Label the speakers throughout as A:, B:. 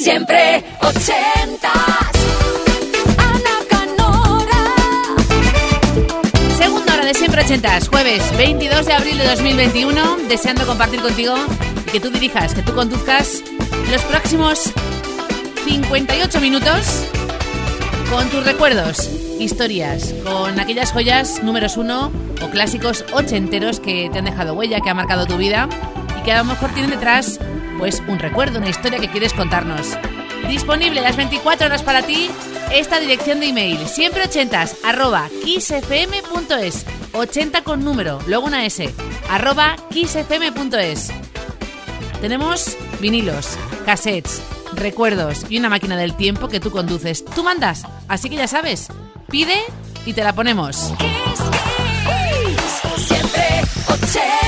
A: Siempre ochentas. Ana Canora.
B: Segunda hora de siempre ochentas, jueves 22 de abril de 2021, deseando compartir contigo y que tú dirijas, que tú conduzcas los próximos 58 minutos con tus recuerdos, historias, con aquellas joyas números uno o clásicos ochenteros que te han dejado huella, que ha marcado tu vida y que a lo mejor tienen detrás pues un recuerdo, una historia que quieres contarnos. Disponible las 24 horas para ti esta dirección de email, siempre ochentas, arroba kissfm.es, 80 con número, luego una S, arroba kissfm.es. Tenemos vinilos, cassettes, recuerdos y una máquina del tiempo que tú conduces. Tú mandas, así que ya sabes, pide y te la ponemos.
A: Siempre
C: 80.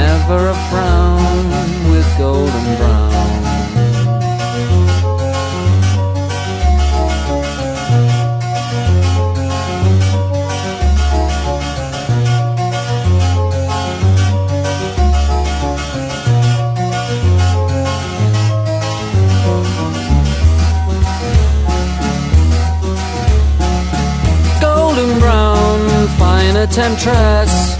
C: never a frown with golden brown golden brown, fine temptress.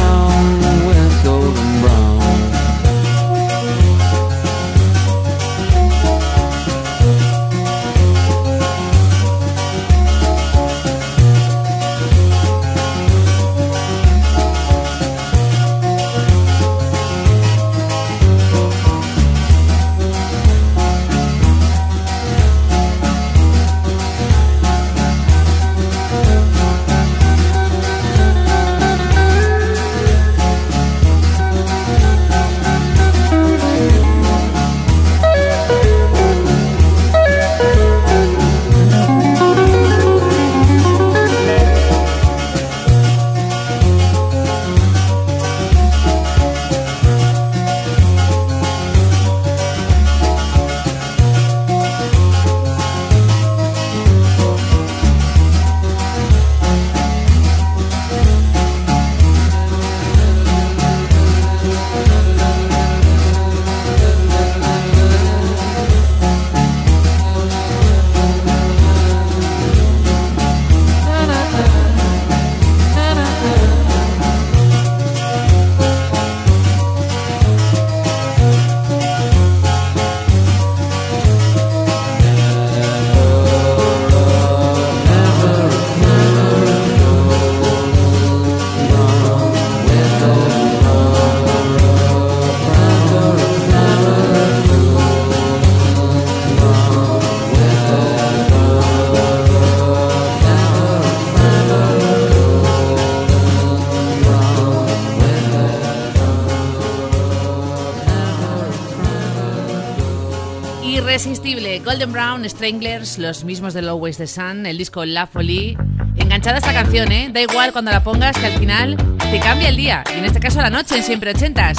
C: Golden Brown,
B: Stranglers, los mismos de Always the Sun, el disco La Folie. Enganchada esta canción, ¿eh? Da igual cuando la pongas que al final te cambia el día, y en este caso la noche en siempre ochentas.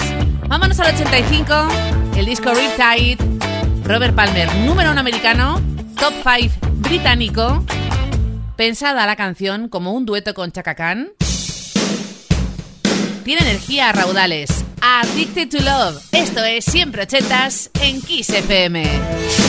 B: Vámonos al 85, el disco Riptide, Robert Palmer, número uno americano, top 5 británico, pensada la canción como un dueto con Chaka Khan. Tiene energía a raudales. Addicted to Love. Esto es siempre ochentas en Kiss FM.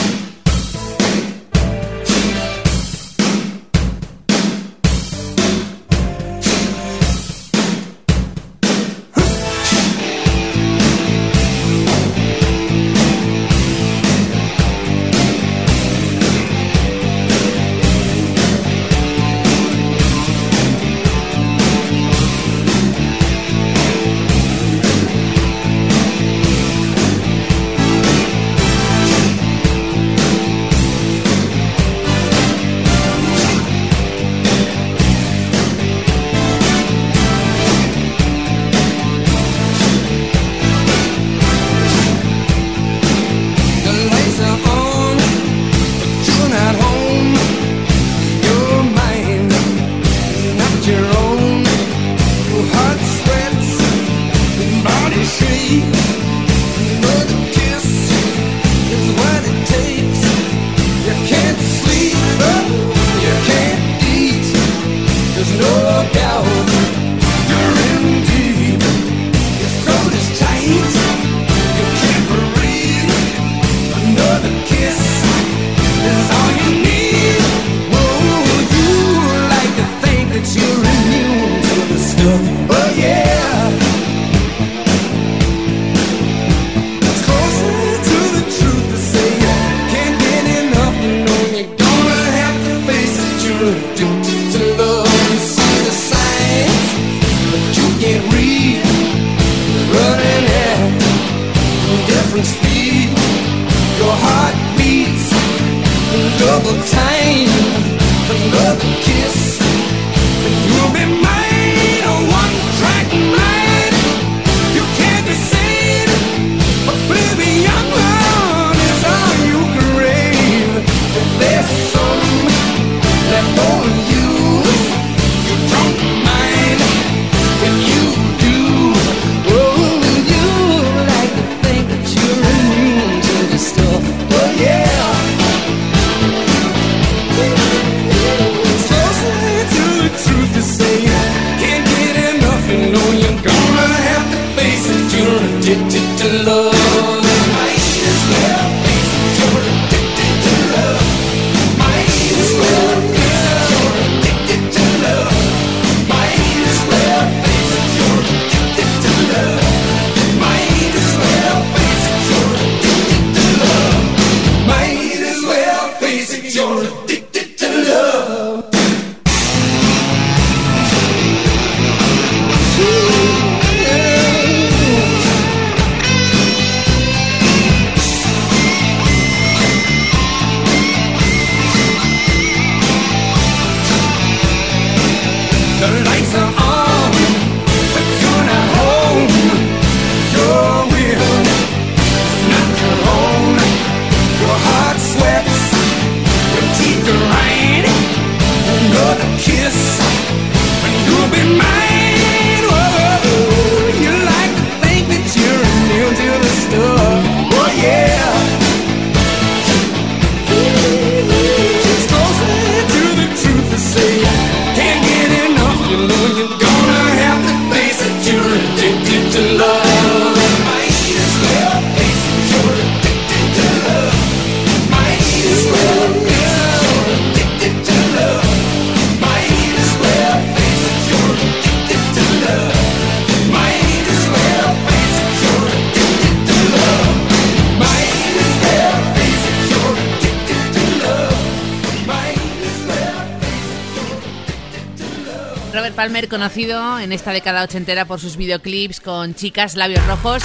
B: Palmer, conocido en esta década ochentera por sus videoclips con chicas, labios rojos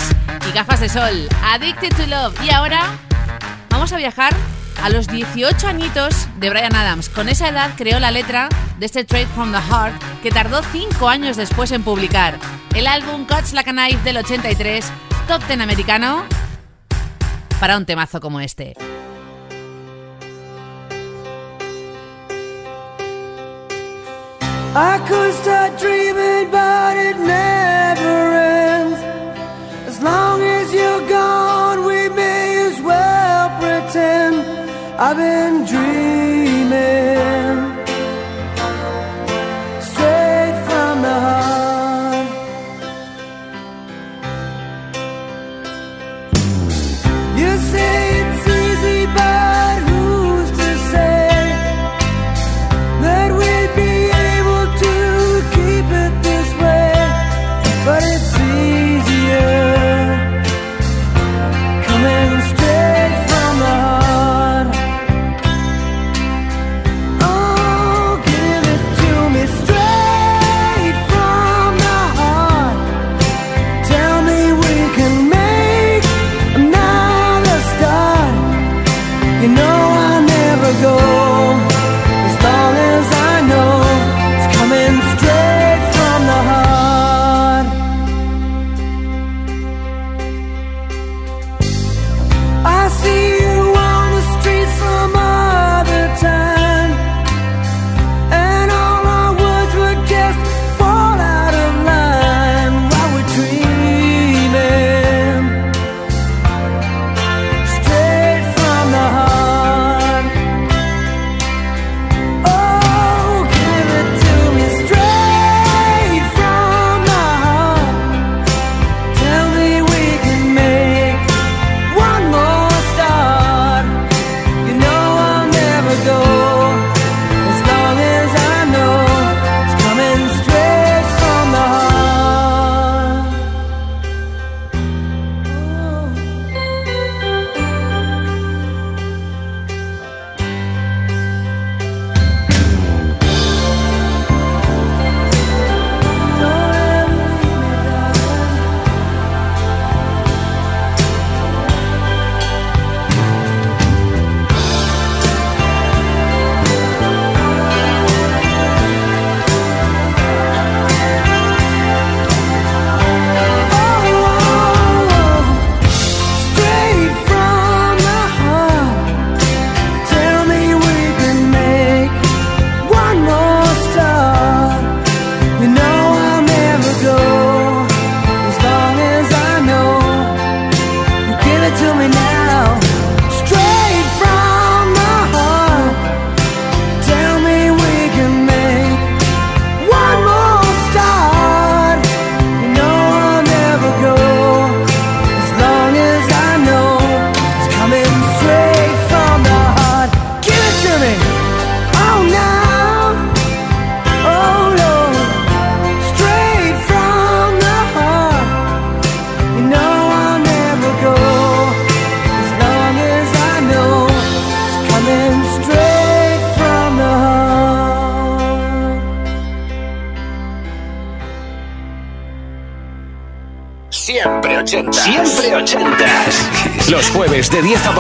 B: y gafas de sol. Addicted to Love. Y ahora vamos a viajar a los 18 añitos de Brian Adams. Con esa edad creó la letra de este Trade from the Heart que tardó 5 años después en publicar. El álbum Cuts Like a Knife del 83, top 10 americano, para un temazo como este.
D: I could start dreaming, but it never ends. As long as you're gone, we may as well pretend I've been dreaming.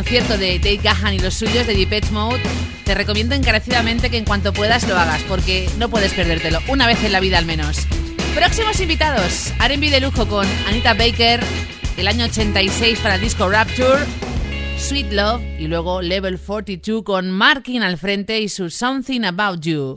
D: concierto de Dave Gahan y los suyos de Depeche Mode, te recomiendo encarecidamente que en cuanto puedas lo hagas, porque no puedes perdértelo, una vez en la vida al menos. Próximos invitados, R&B de lujo con Anita Baker, del año 86 para el disco Rapture, Sweet Love y luego Level 42 con Markin al frente y su Something About You.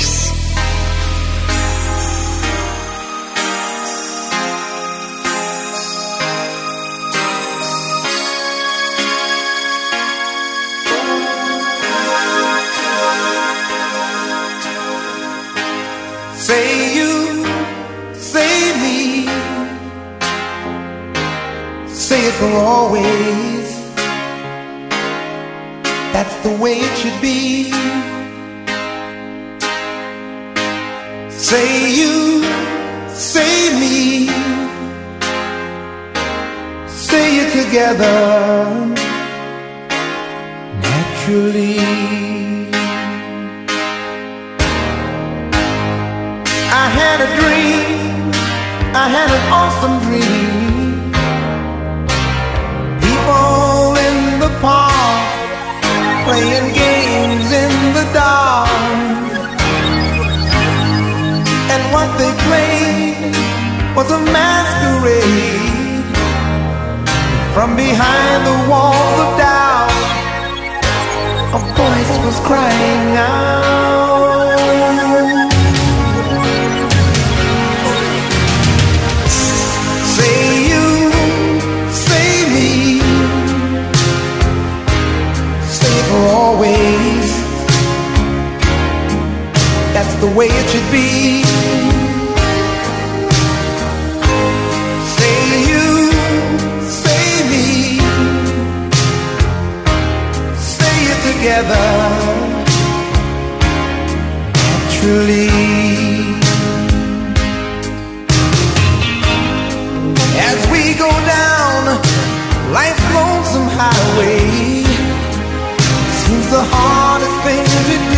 E: Say it for always. That's the way it should be. Say you, say me, say it together naturally. I had a dream, I had an awesome dream. What they played was a masquerade. From behind the walls of doubt, a voice was crying out. Say you, say me, say for always. That's the way it should be. Together naturally. As we go down life's lonesome highway, seems the hardest thing to do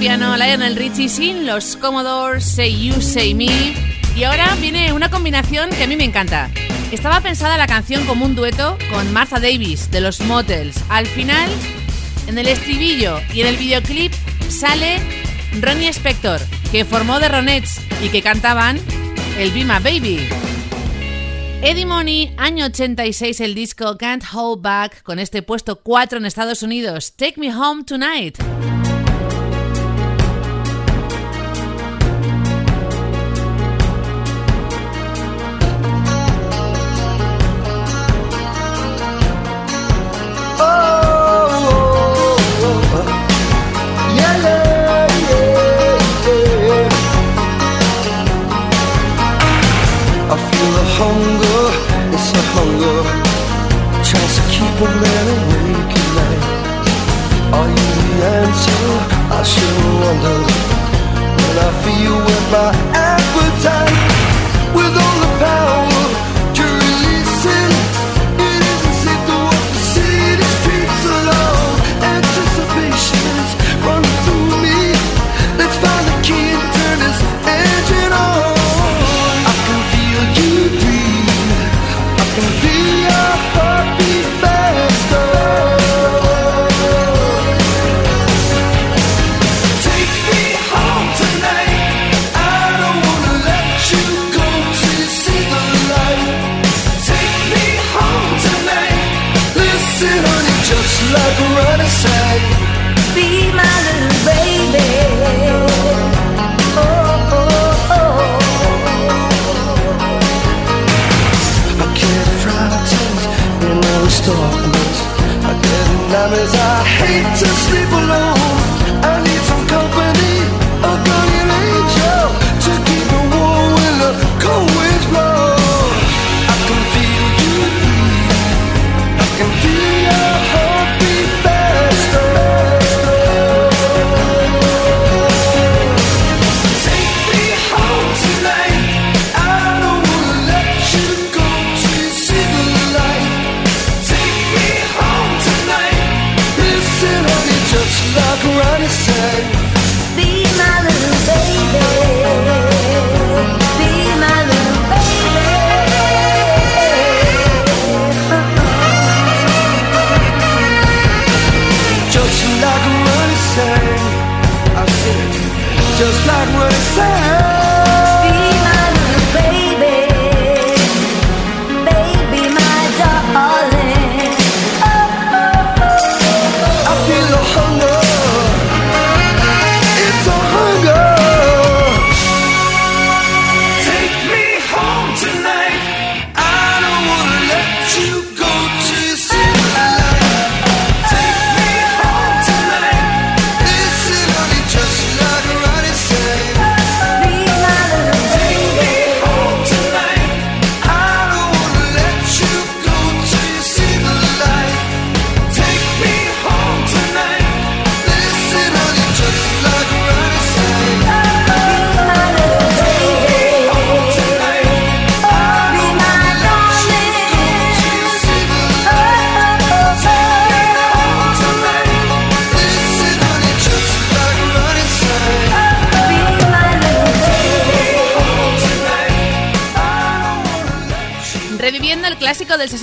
B: Lionel Richie sin los Commodores, Say You, Say Me. Y ahora viene una combinación que a mí me encanta. Estaba pensada la canción como un dueto con Martha Davis de los Motels. Al final, en el estribillo y en el videoclip sale Ronnie Spector, que formó The Ronettes y que cantaban el Bima Baby. Eddie Money, año 86, el disco Can't Hold Back, con este puesto 4 en Estados Unidos. Take Me Home Tonight.
F: Tries to keep a man awake at night Are you the answer? I sure wonder When I feel with my appetite With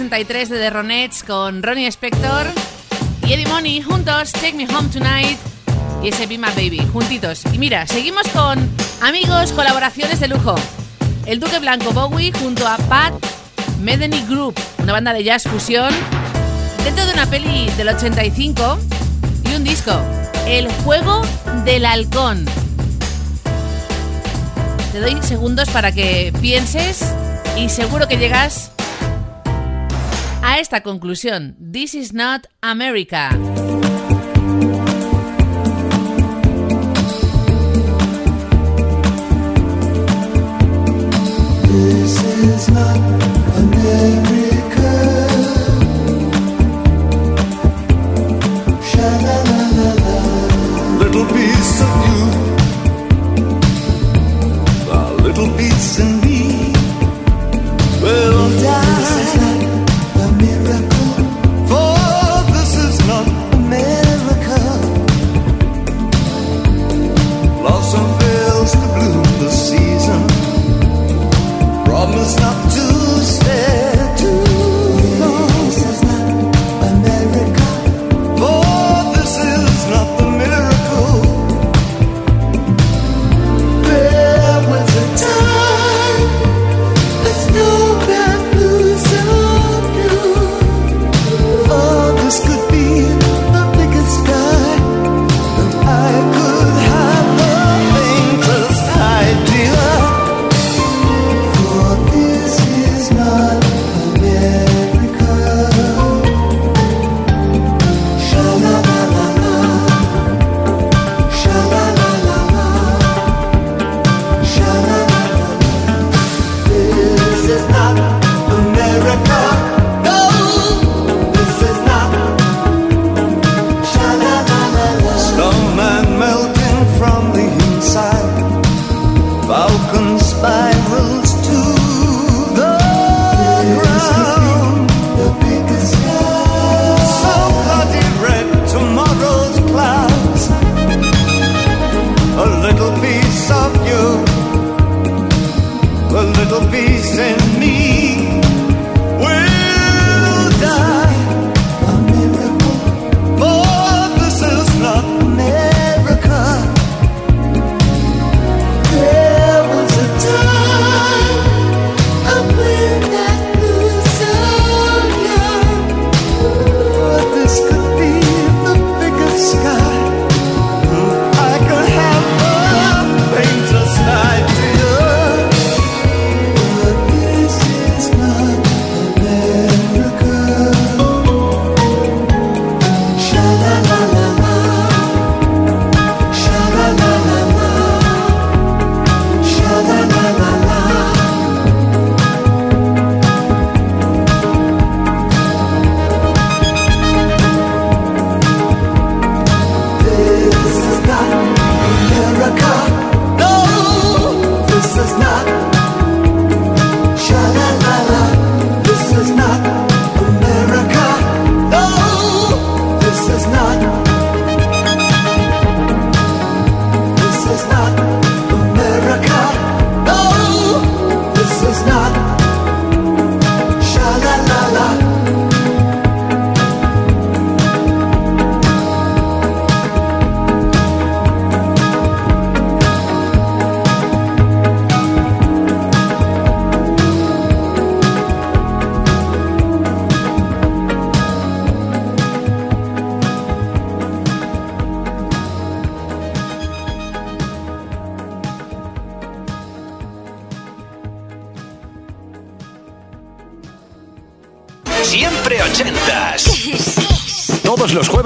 B: 63 de The Ronettes con Ronnie Spector y Eddie Money juntos, Take Me Home Tonight y ese Be My Baby, juntitos. Y mira, seguimos con amigos, colaboraciones de lujo. El Duque Blanco Bowie junto a Pat Metheny Group, una banda de jazz fusión, dentro de una peli del 85 y un disco, El Juego del Halcón. Te doy segundos para que pienses y seguro que llegas esta conclusión. This is not America.
F: This
E: is not America. -la -la -la little piece of you, a little piece in me will die.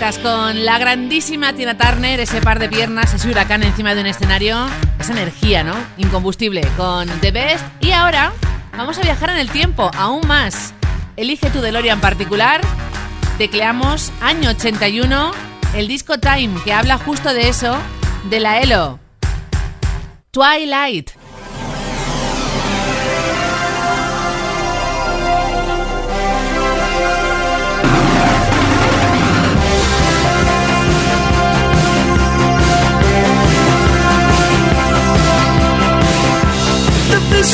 B: Con la grandísima Tina Turner, ese par de piernas, ese huracán encima de un escenario, esa energía, ¿no? Incombustible con The Best. Y ahora vamos a viajar en el tiempo, aún más. Elige tu DeLorean particular, tecleamos año 81, el disco Time, que habla justo de eso, de la ELO. Twilight.
G: The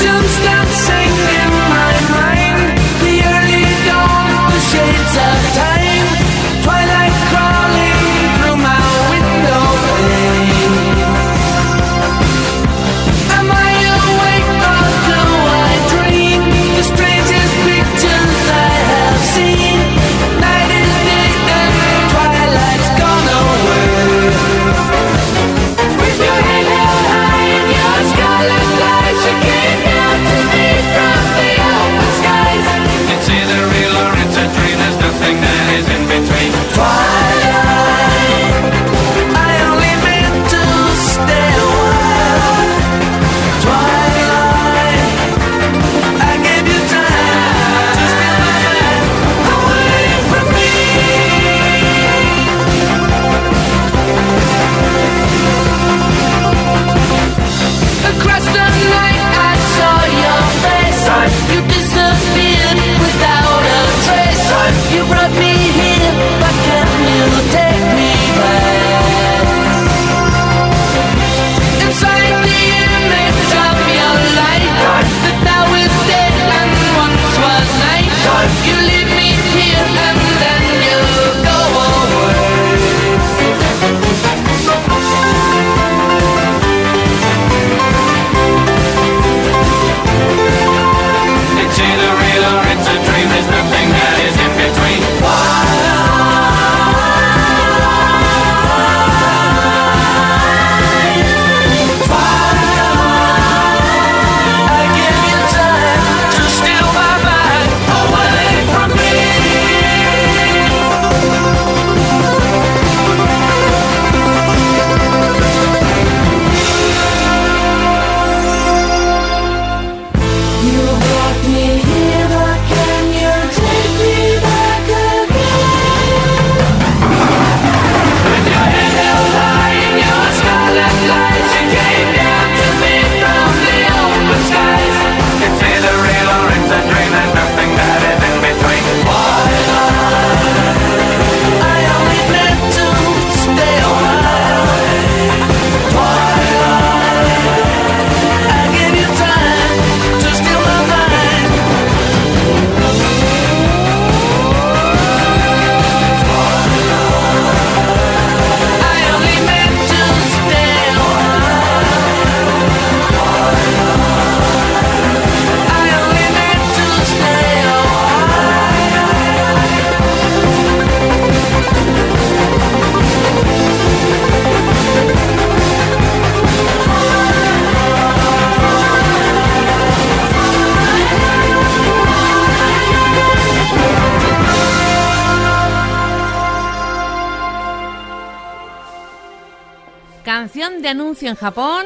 B: en Japón,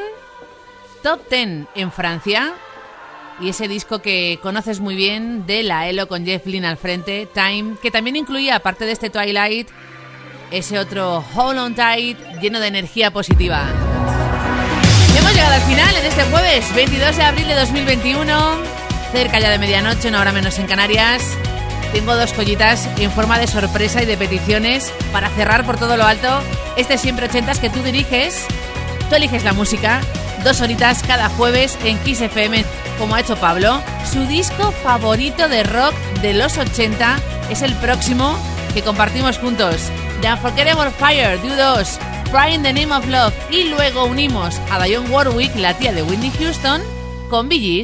B: top 10 en Francia y ese disco que conoces muy bien de la Elo con Jeff Lynne al frente, Time, que también incluía, aparte de este Twilight, ese otro Hold On Tight lleno de energía positiva. Y hemos llegado al final en este jueves 22 de abril de 2021, cerca ya de medianoche, una hora menos en Canarias. Tengo dos collitas en forma de sorpresa y de peticiones para cerrar por todo lo alto este siempre ochentas que tú diriges. Tú eliges la música, dos horitas cada jueves en Kiss FM, como ha hecho Pablo. Su disco favorito de rock de los 80 es el próximo que compartimos juntos. The Unforgettable Fire, de U2, Cry in the Name of Love. Y luego unimos a Dionne Warwick, la tía de Whitney Houston, con Bee.